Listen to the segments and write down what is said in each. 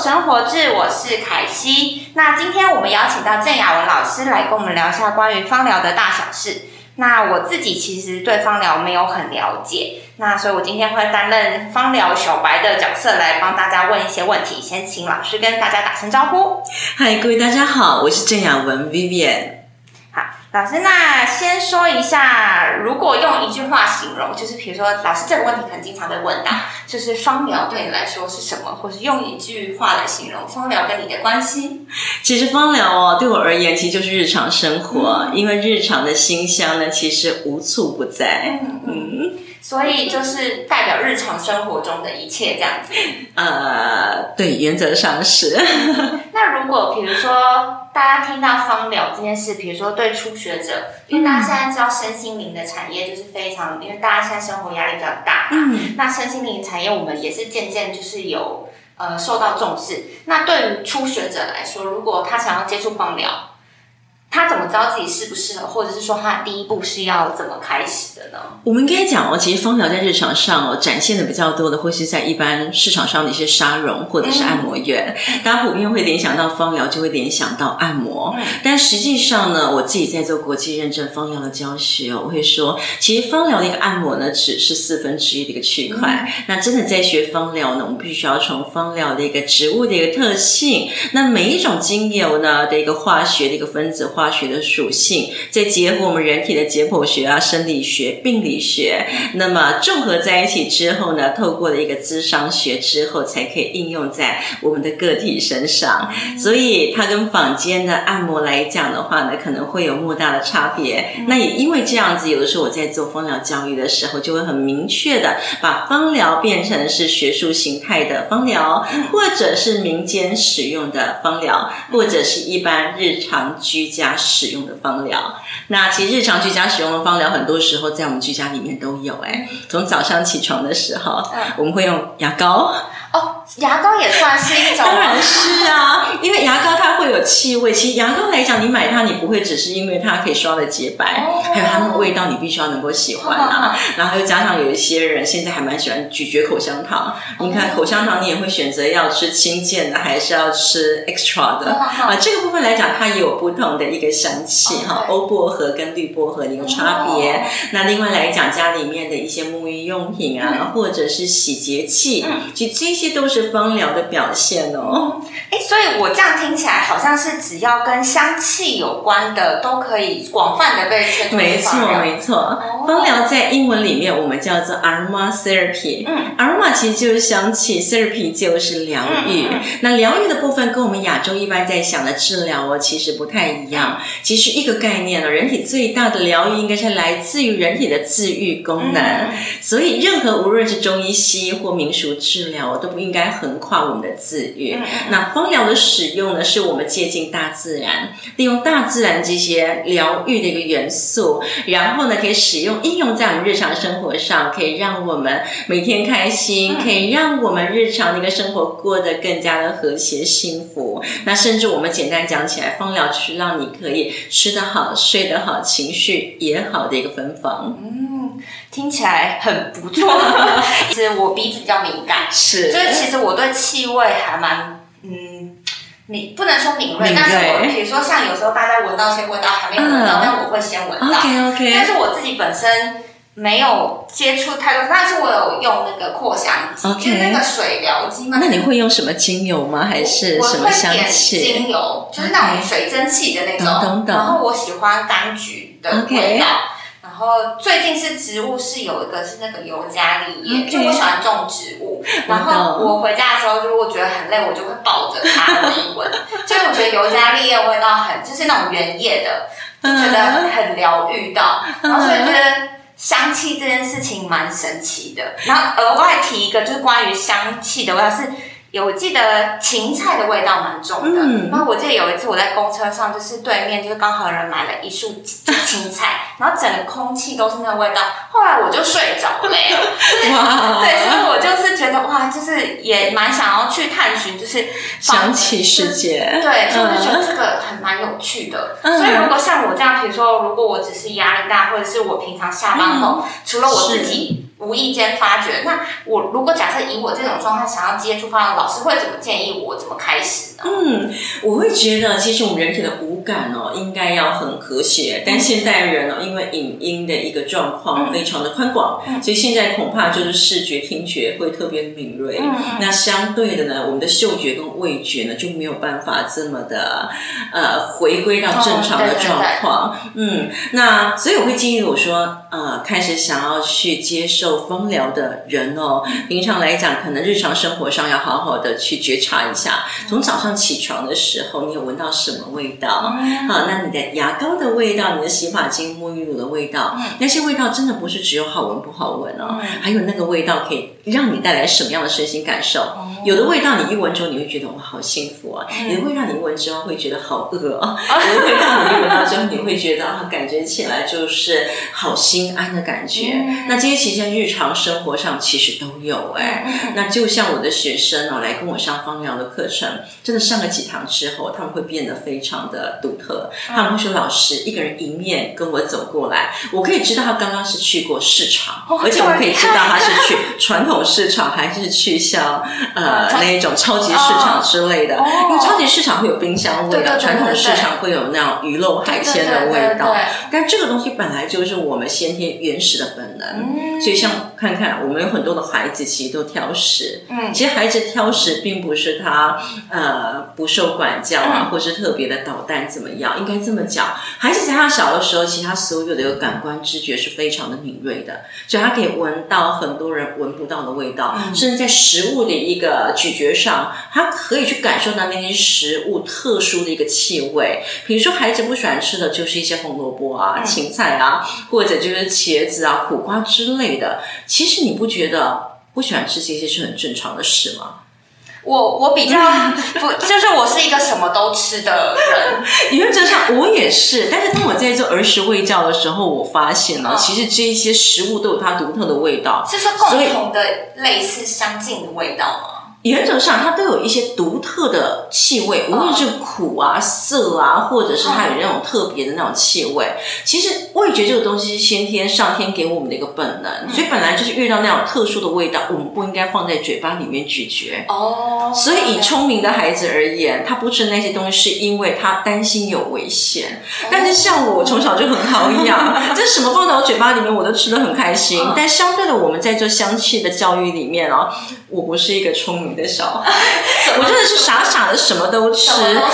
生活志，我是凯西。那今天我们邀请到郑雅文老师来跟我们聊一下关于芳疗的大小事。那我自己其实对芳疗没有很了解，那所以我今天会担任芳疗小白的角色来帮大家问一些问题。先请老师跟大家打声招呼。嗨，各位大家好，我是郑雅文 Vivian。好，老师，那先说一下，如果用一句话形容，就是比如说，老师这个问题可能经常被问到，就是芳疗对你来说是什么，或是用一句话来形容芳疗跟你的关系。其实芳疗哦，对我而言，其实就是日常生活，因为日常的馨香呢，其实无处不在。嗯，所以就是代表日常生活中的一切这样子。呃，对，原则上是。那如果比如说大家听到芳疗这件事，比如说对初学者，因为大家现在知道身心灵的产业就是非常，因为大家现在生活压力比较大，嗯，那身心灵产业我们也是渐渐就是有呃受到重视。那对于初学者来说，如果他想要接触芳疗，他怎么知道自己适不适合，或者是说他第一步是要怎么开始的呢？我们应该讲哦，其实芳疗在日常上哦展现的比较多的，或是在一般市场上的一些沙龙或者是按摩院，大家普遍会联想到芳疗，就会联想到按摩。但实际上呢，我自己在做国际认证芳疗的教学哦，我会说，其实芳疗的一个按摩呢，只是四分之一的一个区块。那真的在学芳疗呢，我们必须要从芳疗的一个植物的一个特性，那每一种精油呢的一个化学的一个分子。化学的属性，再结合我们人体的解剖学啊、生理学、病理学，那么综合在一起之后呢，透过了一个智商学之后，才可以应用在我们的个体身上。所以它跟坊间的按摩来讲的话呢，可能会有莫大的差别。那也因为这样子，有的时候我在做芳疗教育的时候，就会很明确的把芳疗变成是学术形态的芳疗，或者是民间使用的芳疗，或者是一般日常居家。使用的芳疗，那其实日常居家使用的芳疗，很多时候在我们居家里面都有。哎，从早上起床的时候，我们会用牙膏。哦，牙膏也算是一种，当然是啊，因为牙膏它会有气味。其实牙膏来讲，你买它，你不会只是因为它可以刷的洁白，还有它那个味道，你必须要能够喜欢啊。然后又加上有一些人现在还蛮喜欢咀嚼口香糖，你看口香糖，你也会选择要吃清健的，还是要吃 extra 的啊？这个部分来讲，它也有不同的一个香气哈，欧薄荷跟绿薄荷的一个差别。那另外来讲，家里面的一些沐浴用品啊，或者是洗洁剂，其实这。这些都是芳疗的表现哦。哎，所以我这样听起来，好像是只要跟香气有关的，都可以广泛的被称作没错，没错。芳疗在英文里面，我们叫做 aromatherapy。嗯，aroma 其实就是香气，therapy 就是疗愈。那疗愈的部分跟我们亚洲一般在想的治疗哦，其实不太一样。其实一个概念呢，人体最大的疗愈应该是来自于人体的自愈功能。所以，任何无论是中医、西医或民俗治疗，都不应该横跨我们的自愈。那芳疗的使用呢，是我们接近大自然，利用大自然这些疗愈的一个元素，然后呢，可以使用应用在我们日常生活上，可以让我们每天开心，可以让我们日常的一个生活过得更加的和谐幸福。那甚至我们简单讲起来，芳疗就是让你可以吃得好、睡得好、情绪也好的一个芬芳。嗯，听起来很不错。其实我鼻子比较敏感，是。所以其实我对气味还蛮嗯，你不能说敏锐，但是我比如说像有时候大家闻到一些味道还没有闻到，但我会先闻到。OK OK。但是我自己本身没有接触太多，但是我有用那个扩香机，就是那个水疗机嘛。那你会用什么精油吗？还是什么香气？精油就是那种水蒸气的那种。然后我喜欢柑橘的味道。然后最近是植物，是有一个是那个尤加利叶，就我喜欢种植物。然后我回家的时候，如果觉得很累，我就会抱着它闻一闻。就我觉得尤加利叶味道很，就是那种原叶的，就觉得很疗愈到。然后所以觉得香气这件事情蛮神奇的。然后额外提一个，就是关于香气的味道是。有，我记得芹菜的味道蛮重的。嗯，然后我记得有一次我在公车上，就是对面就是刚好有人买了一束芹菜，然后整个空气都是那个味道。后来我就睡着了。哇！对，所以我就是觉得哇，就是也蛮想要去探寻，就是香气世界。对，所以我就觉得这个很蛮有趣的。所以如果像我这样，比如说如果我只是压力大，或者是我平常下班后，除了我自己。无意间发觉。那我如果假设以我这种状态想要接触芳疗，老师会怎么建议我怎么开始呢？嗯，我会觉得其实我们人体的五感哦，应该要很和谐。但现代人哦，因为影音的一个状况非常的宽广，所以现在恐怕就是视觉、听觉会特别敏锐。那相对的呢，我们的嗅觉跟味觉呢就没有办法这么的呃回归到正常的状况。嗯，那所以我会建议我说，呃，开始想要去接受芳疗的人哦，平常来讲，可能日常生活上要好好的去觉察一下，从早上起床的时候，你有闻到什么味道？好，那你的牙膏的味道，你的洗发精、沐浴乳的味道，那些味道真的不是只有好闻不好闻哦，还有那个味道可以让你带来什么样的身心感受？有的味道你一闻之后，你会觉得哇，好幸福啊！有的味道你一闻之后会觉得好饿啊！有的味道你一闻到之后，你会觉得啊，感觉起来就是好心安的感觉。那这些其实日常生活上其实都有哎。那就像我的学生哦，来跟我上芳疗的课程，真的上了几堂之后，他们会变得非常的独特。他们会说：“老师，一个人迎面跟我走过来，我可以知道他刚刚是去过市场，而且我可以知道他是去传统市场还是去像呃。”呃，那一种超级市场之类的，因为超级市场会有冰箱味道，传统市场会有那种鱼肉海鲜的味道。但这个东西本来就是我们先天原始的本能，所以像看看我们有很多的孩子其实都挑食。嗯，其实孩子挑食并不是他呃不受管教啊，或是特别的捣蛋怎么样？应该这么讲，孩子在他小的时候，其实他所有的一个感官知觉是非常的敏锐的，所以他可以闻到很多人闻不到的味道，甚至在食物的一个。呃，咀嚼上，他可以去感受到那些食物特殊的一个气味。比如说，孩子不喜欢吃的就是一些红萝卜啊、芹菜啊，或者就是茄子啊、苦瓜之类的。其实你不觉得不喜欢吃这些是很正常的事吗？我我比较 不，就是我是一个什么都吃的人。原则上我也是，但是当我在做儿时味教的时候，我发现了，其实这一些食物都有它独特的味道，是说共同的、类似相近的味道吗？原则上，它都有一些独特的气味，无论是苦啊、涩啊，或者是它有那种特别的那种气味。其实味觉这个东西是先天上天给我们的一个本能，所以本来就是遇到那种特殊的味道，我们不应该放在嘴巴里面咀嚼。哦。所以以聪明的孩子而言，他不吃那些东西，是因为他担心有危险。但是像我，我从小就很好养，这什么放到我嘴巴里面，我都吃的很开心。但相对的，我们在做香气的教育里面哦，我不是一个聪明。的手，我真的是傻傻的什么都吃，啊，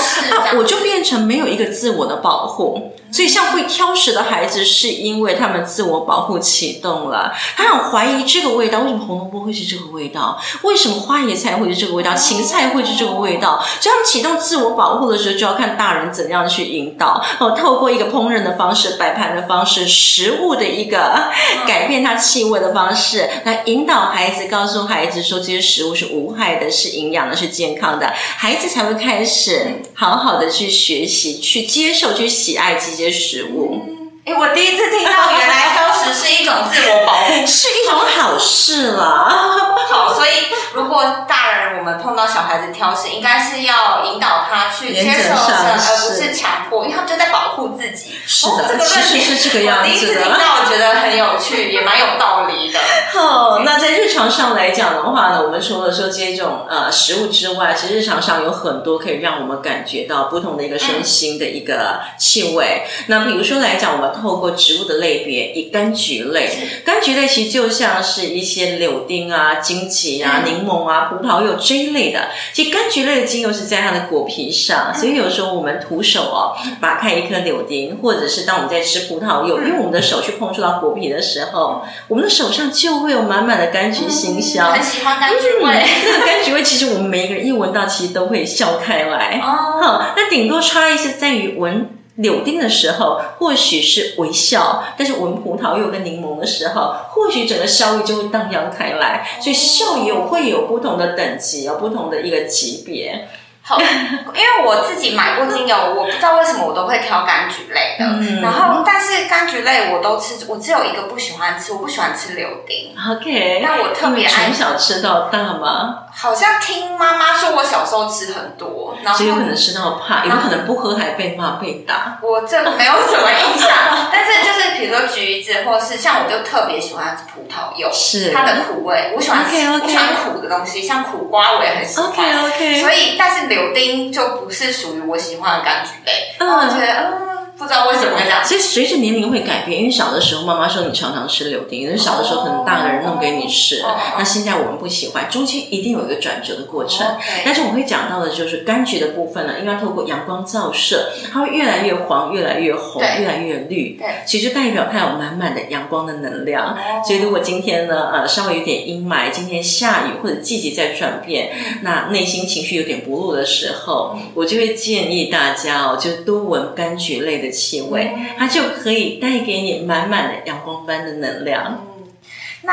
我就变成没有一个自我的保护。所以，像会挑食的孩子，是因为他们自我保护启动了，他很怀疑这个味道，为什么红萝卜会是这个味道？为什么花椰菜会是这个味道？芹菜会是这个味道？所以，他们启动自我保护的时候，就要看大人怎样去引导。哦，透过一个烹饪的方式、摆盘的方式、食物的一个改变它气味的方式，来引导孩子，告诉孩子说这些食物是无害的、是营养的、是健康的，孩子才会开始好好的去学习、去接受、去喜爱这些。食物，哎，我第一次听到，原来挑食是一种自我保护，是一种好事了。好，所以如果大人我们碰到小孩子挑食，应该是要引导他去接受，而不是强迫，因为他们就在保护自己。是的，其实是这个样子的。第一次听到，我觉得很有趣，也蛮有道理的。好，那在日常上来讲的话呢，我们除了说这种呃食物之外，其实日常上有很多可以让我们感觉到不同的一个身心的一个气味。那比如说来讲，我们透过植物的类别，以柑橘类，柑橘类其实就像是一些柳丁啊、荆棘啊、柠檬啊、葡萄柚这一类的。其实柑橘类的精油是在它的果皮上，所以有时候我们徒手哦，拔开一颗柳丁，或者是当我们在吃葡萄柚，用我们的手去碰触到果皮的时候，我们的手上就会有满满的柑橘馨香。很喜欢柑橘味，那个柑橘味其实我们每一个人一闻到，其实都会笑开来。哦，那顶多差异是在于闻。柳丁的时候，或许是微笑；但是闻葡萄柚跟柠檬的时候，或许整个笑意就会荡漾开来。所以笑有会有不同的等级，有不同的一个级别。好，因为我自己买过精油，我不知道为什么我都会挑柑橘类的。然后，但是柑橘类我都吃，我只有一个不喜欢吃，我不喜欢吃柳丁。OK，那我特别爱从小吃到大吗？好像听妈妈说，我小时候吃很多，然后所以有可能吃到怕，有可能不喝还被骂被打。我这没有什么印象，但是就是比如说橘子，或是像我就特别喜欢葡萄柚，是它的苦味，我喜欢我喜欢苦的东西，像苦瓜我也很喜欢。OK OK，所以但是柳丁就不是属于我喜欢的柑橘类，我觉得嗯。不知道为什么会这样，所以随着年龄会改变。因为小的时候，妈妈说你常常吃柳丁，因为小的时候可能大人弄给你吃。那现在我们不喜欢，中间一定有一个转折的过程。但是我会讲到的就是柑橘的部分呢，应该透过阳光照射，它会越来越黄，越来越红，越来越绿。对，其实代表它有满满的阳光的能量。所以如果今天呢，呃，稍微有点阴霾，今天下雨或者季节在转变，那内心情绪有点不落的时候，我就会建议大家哦，就多闻柑橘类的。气味，它就可以带给你满满的阳光般的能量。嗯，那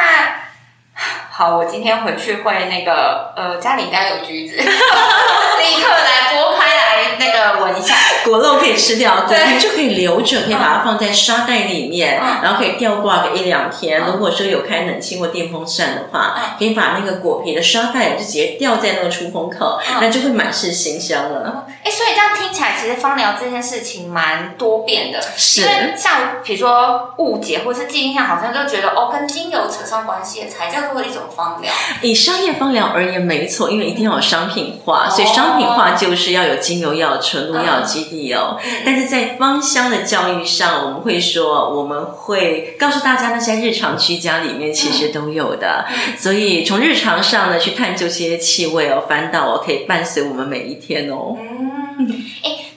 好，我今天回去会那个，呃，家里应该有橘子，立刻来剥开来那个闻一下。果肉可以吃掉，对，就可以留着，可以把它放在沙袋里面，然后可以吊挂个一两天。如果说有开冷气或电风扇的话，可以把那个果皮的沙袋就直接吊在那个出风口，那就会满是馨香了。哎，所以这样听起来，其实芳疗这件事情蛮多变的。是，因为像比如说误解或是记印象，好像就觉得哦，跟精油扯上关系才叫做一种芳疗。以商业芳疗而言，没错，因为一定要有商品化，所以商品化就是要有精油、要有纯露、要有基地哦。但是在芳香的教育上，我们会说，我们会告诉大家，那些日常居家里面其实都有的。所以从日常上呢，去探究这些气味哦，翻到哦，可以伴随我们每一天哦。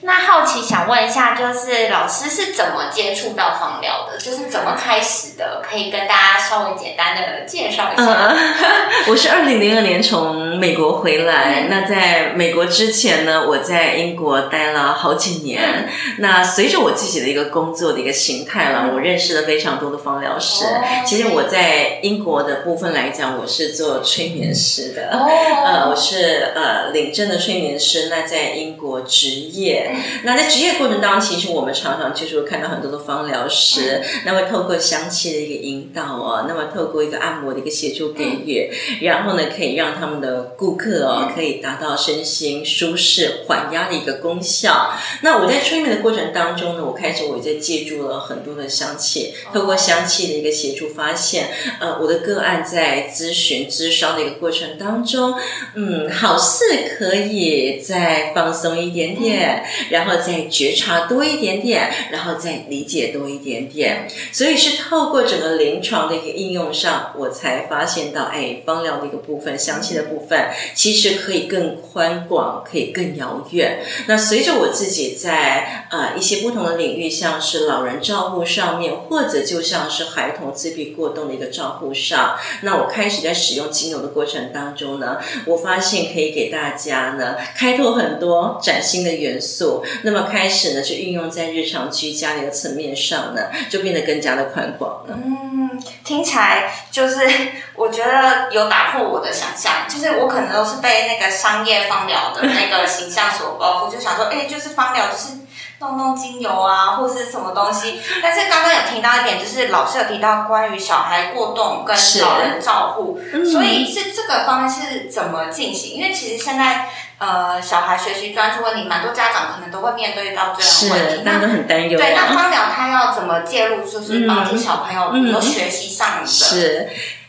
哎，那好奇想问一下，就是老师是怎么接触到芳疗的？就是怎么开始的？可以跟大家稍微简单的介绍一下。我是二零零二年从美国回来，那在美国之前呢，我在英国待了好几年。那随着我自己的一个工作的一个形态了，我认识了非常多的芳疗师。其实我在英国的部分来讲，我是做催眠师的。呃，我是呃领证的催眠师。那在英国。职业，那在职业过程当中，其实我们常常就是会看到很多的芳疗师，那么透过香气的一个引导啊，那么透过一个按摩的一个协助给予，然后呢，可以让他们的顾客哦，可以达到身心舒适、缓压的一个功效。那我在催眠的过程当中呢，我开始我在借助了很多的香气，透过香气的一个协助，发现呃，我的个案在咨询、咨商的一个过程当中，嗯，好似可以再放松一点。点点，然后再觉察多一点点，然后再理解多一点点，所以是透过整个临床的一个应用上，我才发现到，哎，芳疗的一个部分，香气的部分，其实可以更宽广，可以更遥远。那随着我自己在呃一些不同的领域，像是老人照护上面，或者就像是孩童自闭过动的一个照护上，那我开始在使用精油的过程当中呢，我发现可以给大家呢开拓很多崭。新的元素，那么开始呢，就运用在日常居家的一个层面上呢，就变得更加的宽广了。嗯，听起来就是我觉得有打破我的想象，就是我可能都是被那个商业芳疗的那个形象所包袱，就想说，哎，就是芳疗就是弄弄精油啊，或是什么东西。但是刚刚有听到一点，就是老师有提到关于小孩过动跟老人照护，所以是这个方面是怎么进行？因为其实现在。呃，小孩学习专注问题，蛮多家长可能都会面对到这样问题，那都很担忧。对，那芳疗他要怎么介入，就是帮助小朋友，比如说学习上的。是。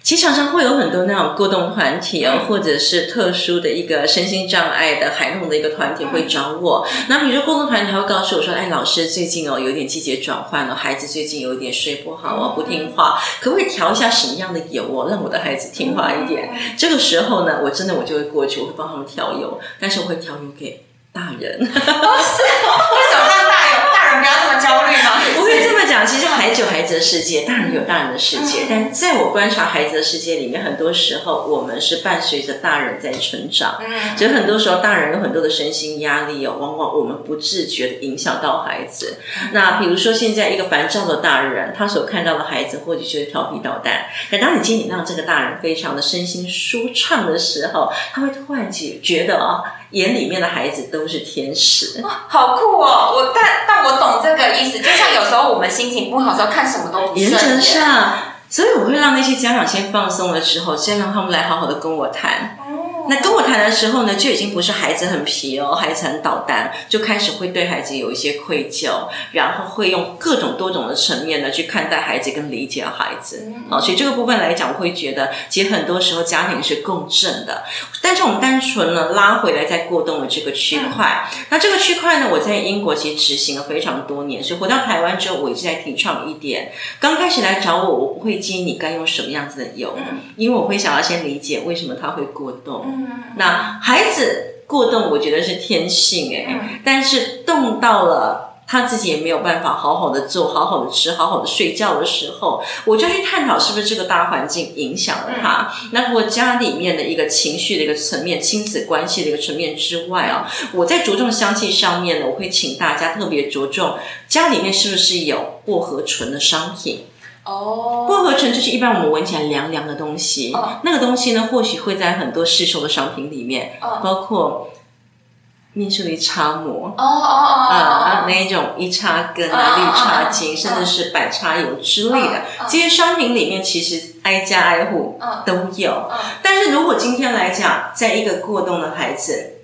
其实常常会有很多那种过动团体哦，或者是特殊的一个身心障碍的孩童的一个团体会找我。那比如说过动团体会告诉我说：“哎，老师最近哦有点季节转换了，孩子最近有一点睡不好哦，不听话，可不可以调一下什么样的油哦，让我的孩子听话一点？”这个时候呢，我真的我就会过去，我会帮他们调油，但是我会调油给大人什么让大人？不要这么焦虑吗？我可以这么讲，其实孩子有孩子的世界，大人有大人的世界。但在我观察孩子的世界里面，很多时候我们是伴随着大人在成长。嗯，所以很多时候大人有很多的身心压力哦，往往我们不自觉的影响到孩子。那比如说现在一个烦躁的大人，他所看到的孩子或许就是调皮捣蛋。可当你今天让这个大人非常的身心舒畅的时候，他会突然觉觉得啊。眼里面的孩子都是天使，哇，好酷哦！我但但我懂这个意思，就像有时候我们心情不好时候看什么都不顺眼，所以我会让那些家长先放松了之后，先让他们来好好的跟我谈。那跟我谈的时候呢，就已经不是孩子很皮哦，孩子很捣蛋，就开始会对孩子有一些愧疚，然后会用各种多种的层面呢去看待孩子跟理解孩子。哦，所以这个部分来讲，我会觉得其实很多时候家庭是共振的。但是我们单纯呢拉回来再过动的这个区块，那这个区块呢，我在英国其实执行了非常多年，所以回到台湾之后，我一直在提倡一点。刚开始来找我，我不会建议你该用什么样子的油，因为我会想要先理解为什么他会过动。那孩子过动，我觉得是天性哎，但是动到了。他自己也没有办法好好的做、好好的吃、好好的睡觉的时候，我就去探讨是不是这个大环境影响了他。那如果家里面的一个情绪的一个层面、亲子关系的一个层面之外啊，我在着重香气上面呢，我会请大家特别着重家里面是不是有薄荷醇的商品。哦，薄荷醇就是一般我们闻起来凉凉的东西。那个东西呢，或许会在很多市售的商品里面，包括。面霜的擦膜哦哦哦啊，那一种一擦根啊、绿茶精，甚至是百擦油之类的，这些商品里面其实挨家挨户都有。但是如果今天来讲，在一个过冬的孩子。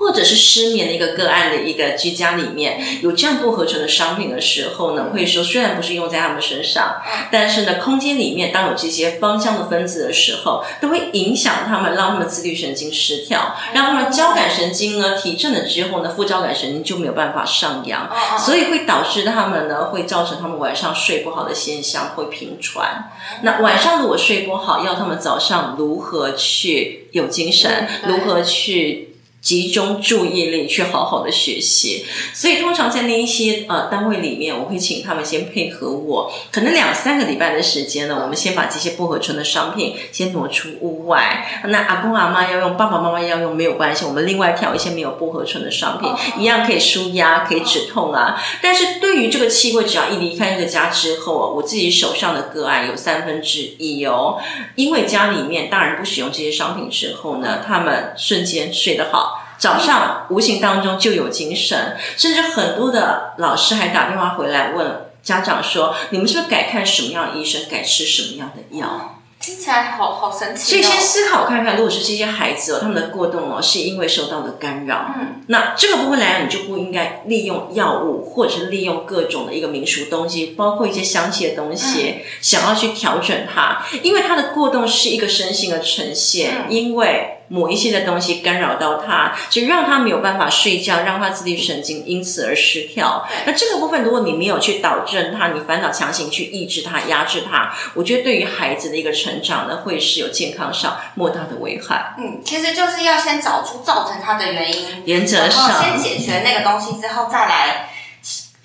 或者是失眠的一个个案的一个居家里面有这样不合成的商品的时候呢，会说虽然不是用在他们身上，但是呢，空间里面当有这些芳香的分子的时候，都会影响他们，让他们自律神经失调，让他们交感神经呢提振了之后呢，副交感神经就没有办法上扬，所以会导致他们呢会造成他们晚上睡不好的现象，会频传。那晚上如果睡不好，要他们早上如何去有精神，如何去？集中注意力去好好的学习，所以通常在那一些呃单位里面，我会请他们先配合我，可能两三个礼拜的时间呢，我们先把这些薄荷醇的商品先挪出屋外。那阿公阿妈要用，爸爸妈妈要用没有关系，我们另外挑一些没有薄荷醇的商品，一样可以舒压，可以止痛啊。但是对于这个气味，只要一离开这个家之后，我自己手上的个案有三分之一哦，因为家里面大人不使用这些商品之后呢，他们瞬间睡得好。早上无形当中就有精神，甚至很多的老师还打电话回来问家长说：“你们是不是改看什么样的医生，改吃什么样的药？”听起来好好神奇。所以先思考看看，如果是这些孩子哦，他们的过动哦，是因为受到了干扰，嗯，那这个部分来讲，你就不应该利用药物，或者是利用各种的一个民俗东西，包括一些香气的东西，想要去调整它，因为他的过动是一个身心的呈现，因为。某一些的东西干扰到他，就让他没有办法睡觉，让他自律神经因此而失调。那这个部分，如果你没有去导正他，你反倒强行去抑制他、压制他，我觉得对于孩子的一个成长呢，会是有健康上莫大的危害。嗯，其实就是要先找出造成他的原因，原则上先解决那个东西之后再来。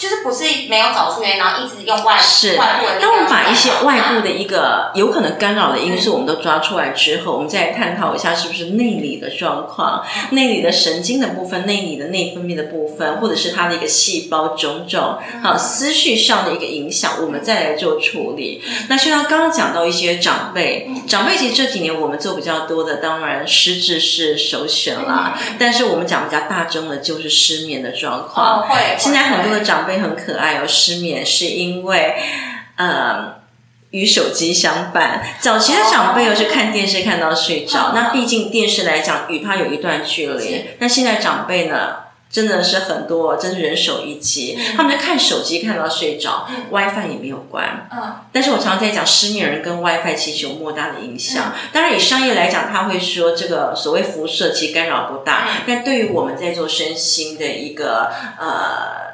就是不是没有找出原因，然后一直用外是。当我们把一些外部的一个有可能干扰的因素，我们都抓出来之后，我们再探讨一下是不是内里的状况、内里的神经的部分、内里的内分泌的部分，或者是它的一个细胞种种，好思绪上的一个影响，我们再来做处理。那就像刚刚讲到一些长辈，长辈其实这几年我们做比较多的，当然失智是首选啦。但是我们讲比较大众的，就是失眠的状况。会。现在很多的长长辈很可爱哦，失眠是因为呃与手机相伴。早期的长辈又是看电视看到睡着，那毕竟电视来讲与他有一段距离。那现在长辈呢，真的是很多，真是人手一机，他们在看手机看到睡着，WiFi 也没有关。嗯，但是我常常在讲，失眠人跟 WiFi 其实有莫大的影响。当然以商业来讲，他会说这个所谓辐射其实干扰不大，但对于我们在做身心的一个呃。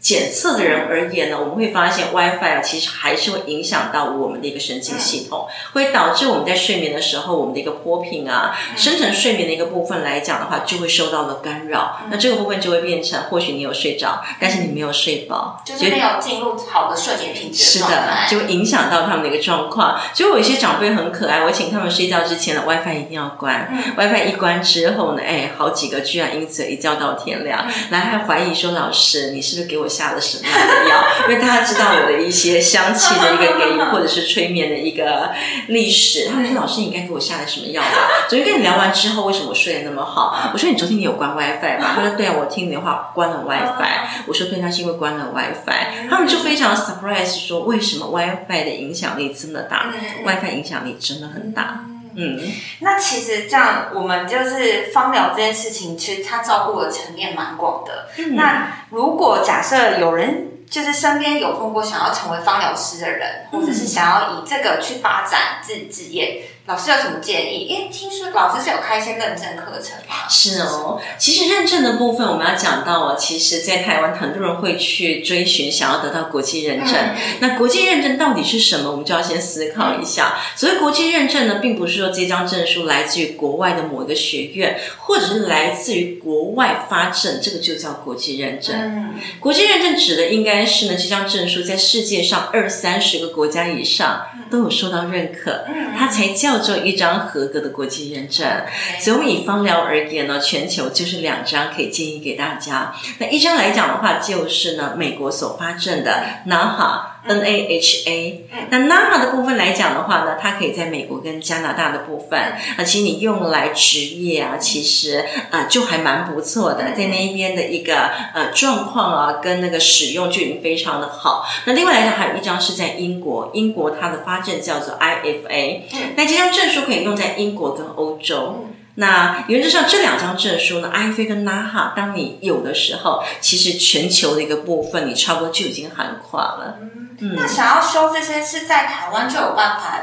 检测的人而言呢，我们会发现 WiFi 啊，其实还是会影响到我们的一个神经系统，会导致我们在睡眠的时候，我们的一个波频啊，深层睡眠的一个部分来讲的话，就会受到了干扰。那这个部分就会变成，或许你有睡着，但是你没有睡饱，就是没有进入好的睡眠品质。是的，就影响到他们的一个状况。所以有一些长辈很可爱，我请他们睡觉之前呢 WiFi 一定要关，WiFi 一关之后呢，哎，好几个居然因此一觉到天亮，来还怀疑说老师，你是不是给我。下了什么样的药？因为大家知道我的一些香气的一个给予，或者是催眠的一个历史。他们说：“老师，你应该给我下了什么药吧？”昨天跟你聊完之后，为什么我睡得那么好？我说：“你昨天你有关 WiFi 吧？”他说：“对啊，我听你的话关了 WiFi。”我说：“对，那是因为关了 WiFi。”他们就非常 surprise 说：“为什么 WiFi 的影响力这么大？WiFi 影响力真的很大。”嗯，那其实这样，我们就是芳疗这件事情，其实它照顾的层面蛮广的。那如果假设有人就是身边有碰过想要成为芳疗师的人，或者是想要以这个去发展自己职业。老师有什么建议？因为听说老师是有开一些认证课程嘛。是哦，其实认证的部分我们要讲到哦，其实，在台湾很多人会去追寻，想要得到国际认证。那国际认证到底是什么？我们就要先思考一下。所谓国际认证呢，并不是说这张证书来自于国外的某一个学院，或者是来自于国外发证，这个就叫国际认证。嗯，国际认证指的应该是呢，这张证书在世界上二三十个国家以上都有受到认可，它才叫。做一张合格的国际认证，所以我们以芳疗而言呢，全球就是两张可以建议给大家。那一张来讲的话，就是呢美国所发证的 NAHA。N A H A，那 NAHA 的部分来讲的话呢，它可以在美国跟加拿大的部分，啊，其实你用来职业啊，其实啊就还蛮不错的，在那边的一个呃状况啊，跟那个使用就已经非常的好。那另外来讲，还有一张是在英国，英国它的发证叫做 I F A，那这张证书可以用在英国跟欧洲。那原则上这两张证书呢，I A 跟 NAHA，当你有的时候，其实全球的一个部分，你差不多就已经涵跨了。嗯那想要修这些是在台湾就有办法。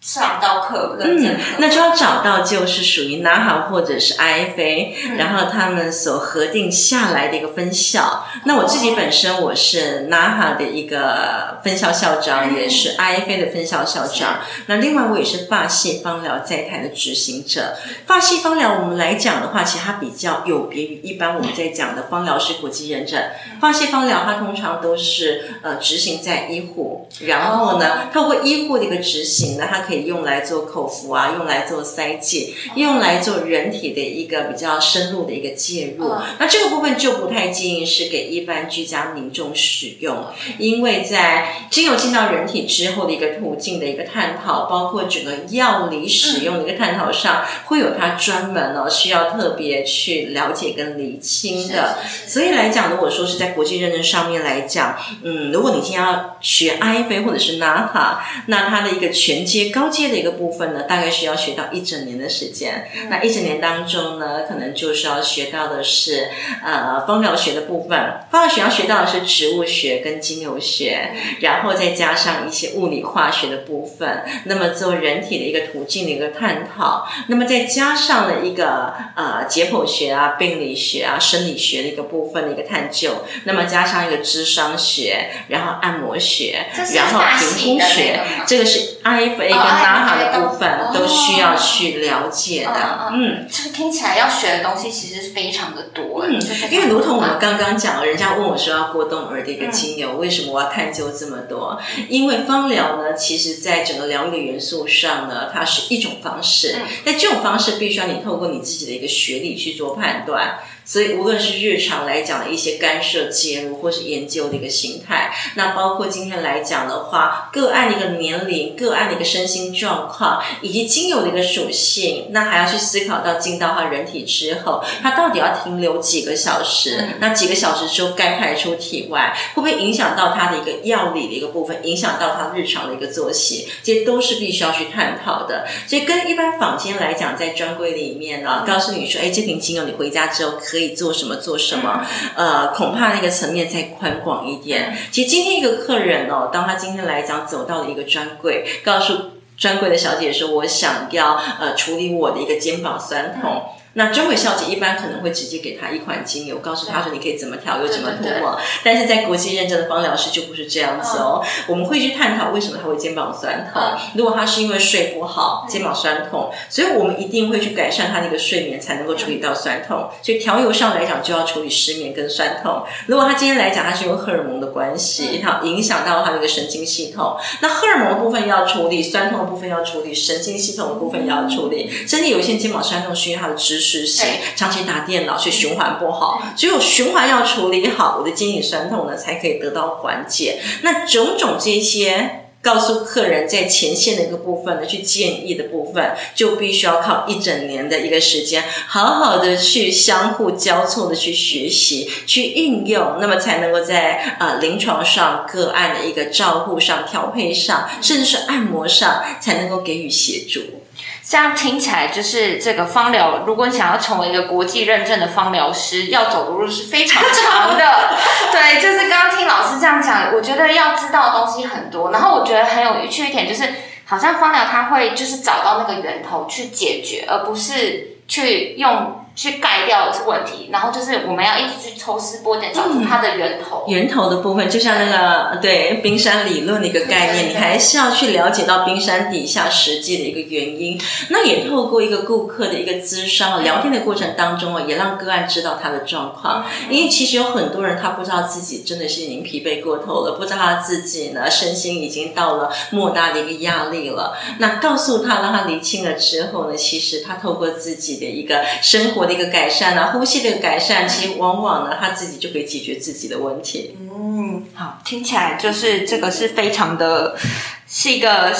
上到课认证，那就要找到就是属于 NAHA 或者是 IFA，然后他们所核定下来的一个分校。那我自己本身我是 NAHA 的一个分校校长，也是 IFA 的分校校长。那另外我也是发系芳疗在台的执行者。发系芳疗我们来讲的话，其实它比较有别于一般我们在讲的芳疗师国际认证。发系芳疗它通常都是呃执行在医护，然后呢，透过医护的一个执行呢，它。可以用来做口服啊，用来做塞剂，用来做人体的一个比较深入的一个介入。那这个部分就不太建议是给一般居家民众使用，因为在精油进到人体之后的一个途径的一个探讨，包括整个药理使用的一个探讨上，会有它专门呢需要特别去了解跟理清的。所以来讲，如果说是在国际认证上面来讲，嗯，如果你今天要学 IFA 或者是 NAHA，那它的一个全阶高。高阶的一个部分呢，大概需要学到一整年的时间。那一整年当中呢，可能就是要学到的是呃芳疗学的部分。芳疗学要学到的是植物学跟精油学，然后再加上一些物理化学的部分。那么做人体的一个途径的一个探讨，那么再加上了一个呃解剖学啊、病理学啊、生理学的一个部分的一个探究。那么加上一个智商学，然后按摩学，然后评估学，这个是 IFA。拿好的部分都需要去了解的，嗯，这个听起来要学的东西其实是非常的多，嗯，因为如同我们刚刚讲了，人家问我说要过冬儿的一个精油，为什么我要探究这么多？因为芳疗呢，其实在整个疗愈的元素上呢，它是一种方式，但这种方式必须要你透过你自己的一个学历去做判断。所以，无论是日常来讲的一些干涉介入，或是研究的一个形态，那包括今天来讲的话，个案的一个年龄、个案的一个身心状况，以及精油的一个属性，那还要去思考到进到他人体之后，他到底要停留几个小时？那几个小时之后该排出体外，会不会影响到他的一个药理的一个部分，影响到他日常的一个作息？这些都是必须要去探讨的。所以，跟一般坊间来讲，在专柜里面呢，告诉你说，哎，这瓶精油你回家之后可以。可以做什么做什么？呃，恐怕那个层面再宽广一点。其实今天一个客人哦，当他今天来讲走到了一个专柜，告诉专柜的小姐说：“我想要呃处理我的一个肩膀酸痛。”那专柜小姐一般可能会直接给他一款精油，告诉他说你可以怎么调，又怎么涂抹。但是在国际认证的芳疗师就不是这样子哦。我们会去探讨为什么他会肩膀酸痛。如果他是因为睡不好，肩膀酸痛，所以我们一定会去改善他的一个睡眠，才能够处理到酸痛。所以调油上来讲，就要处理失眠跟酸痛。如果他今天来讲，他是因为荷尔蒙的关系，它影响到他的一个神经系统。那荷尔蒙的部分要处理，酸痛的部分要处理，神经系统的部分要处理。甚至有一些肩膀酸痛，是因为他的知实习长期打电脑，所以循环不好。只有循环要处理好，我的肩颈酸痛呢才可以得到缓解。那种种这些告诉客人在前线的一个部分呢，去建议的部分，就必须要靠一整年的一个时间，好好的去相互交错的去学习、去应用，那么才能够在呃临床上个案的一个照护上、调配上，甚至是按摩上，才能够给予协助。这样听起来就是这个芳疗，如果你想要成为一个国际认证的芳疗师，要走的路是非常长的。对，就是刚刚听老师这样讲，我觉得要知道的东西很多。然后我觉得很有趣一点就是，好像芳疗它会就是找到那个源头去解决，而不是去用。去盖掉是问题，然后就是我们要一直去抽丝剥茧，找出它的源头。源头的部分就像那个对冰山理论的一个概念，你还是要去了解到冰山底下实际的一个原因。那也透过一个顾客的一个咨商聊天的过程当中啊，也让个案知道他的状况。因为其实有很多人他不知道自己真的是已经疲惫过头了，不知道他自己呢身心已经到了莫大的一个压力了。那告诉他，让他理清了之后呢，其实他透过自己的一个生活。一个改善啊，呼吸的改善，其实往往呢，他自己就可以解决自己的问题。嗯，好，听起来就是这个是非常的，是一个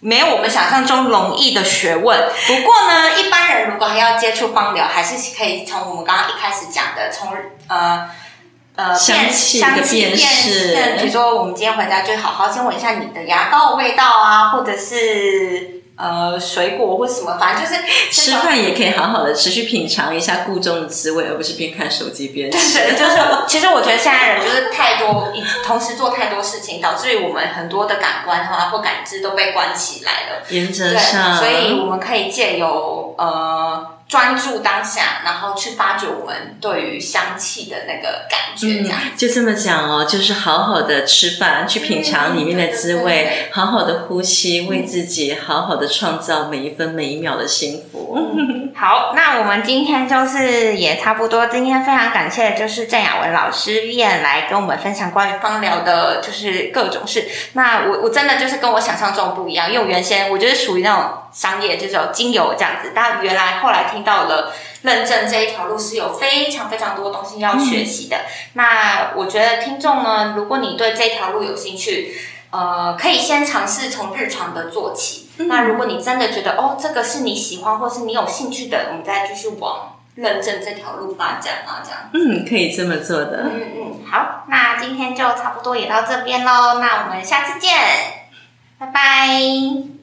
没有我们想象中容易的学问。不过呢，一般人如果还要接触芳疗，还是可以从我们刚刚一开始讲的，从呃呃香气的辨识，比如说我们今天回家就好好先闻一下你的牙膏的味道啊，或者是。呃，水果或什么，反正就是吃饭也可以好好的持续品尝一下故中的滋味，而不是边看手机边吃。就是，其实我觉得现在人就是太多，同时做太多事情，导致于我们很多的感官啊或感知都被关起来了。原则上，所以我们可以借由呃。专注当下，然后去发掘我们对于香气的那个感觉，这样就这么讲哦，就是好好的吃饭，去品尝里面的滋味，好好的呼吸，为自己好好的创造每一分每一秒的幸福。好，那我们今天就是也差不多，今天非常感谢就是郑雅文老师愿来跟我们分享关于芳疗的，就是各种事。那我我真的就是跟我想象中不一样，因为我原先我觉得属于那种。商业这种精油这样子，但原来后来听到了认证这一条路是有非常非常多东西要学习的。那我觉得听众呢，如果你对这条路有兴趣，呃，可以先尝试从日常的做起。那如果你真的觉得哦，这个是你喜欢或是你有兴趣的，我们再继续往认证这条路发展啊，这样。嗯，可以这么做的。嗯嗯，好，那今天就差不多也到这边喽。那我们下次见，拜拜。